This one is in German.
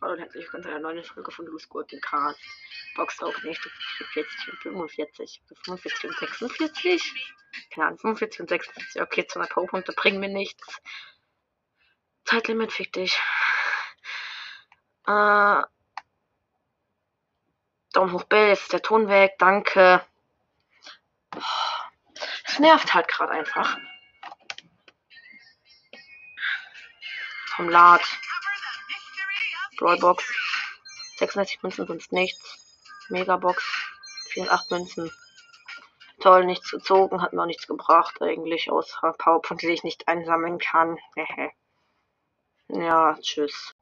Hallo und herzlich willkommen zu einer neuen Folge von Loose Gurken Cast. Box auch nicht 40 und 45. 45 und 46? Keine Ahnung, 45 und 46. Okay, 200 Powerpunkte bringen mir nichts. Zeitlimit, fick dich. Äh. Daumen hoch, Bill, ist der Ton weg, danke. Es nervt halt gerade einfach. Vom Lad. Brawlbox. 66 Münzen, sonst nichts. Megabox. 408 Münzen. Toll, nichts gezogen, hat mir auch nichts gebracht eigentlich, außer Powerpunkte, die ich nicht einsammeln kann. ja, tschüss.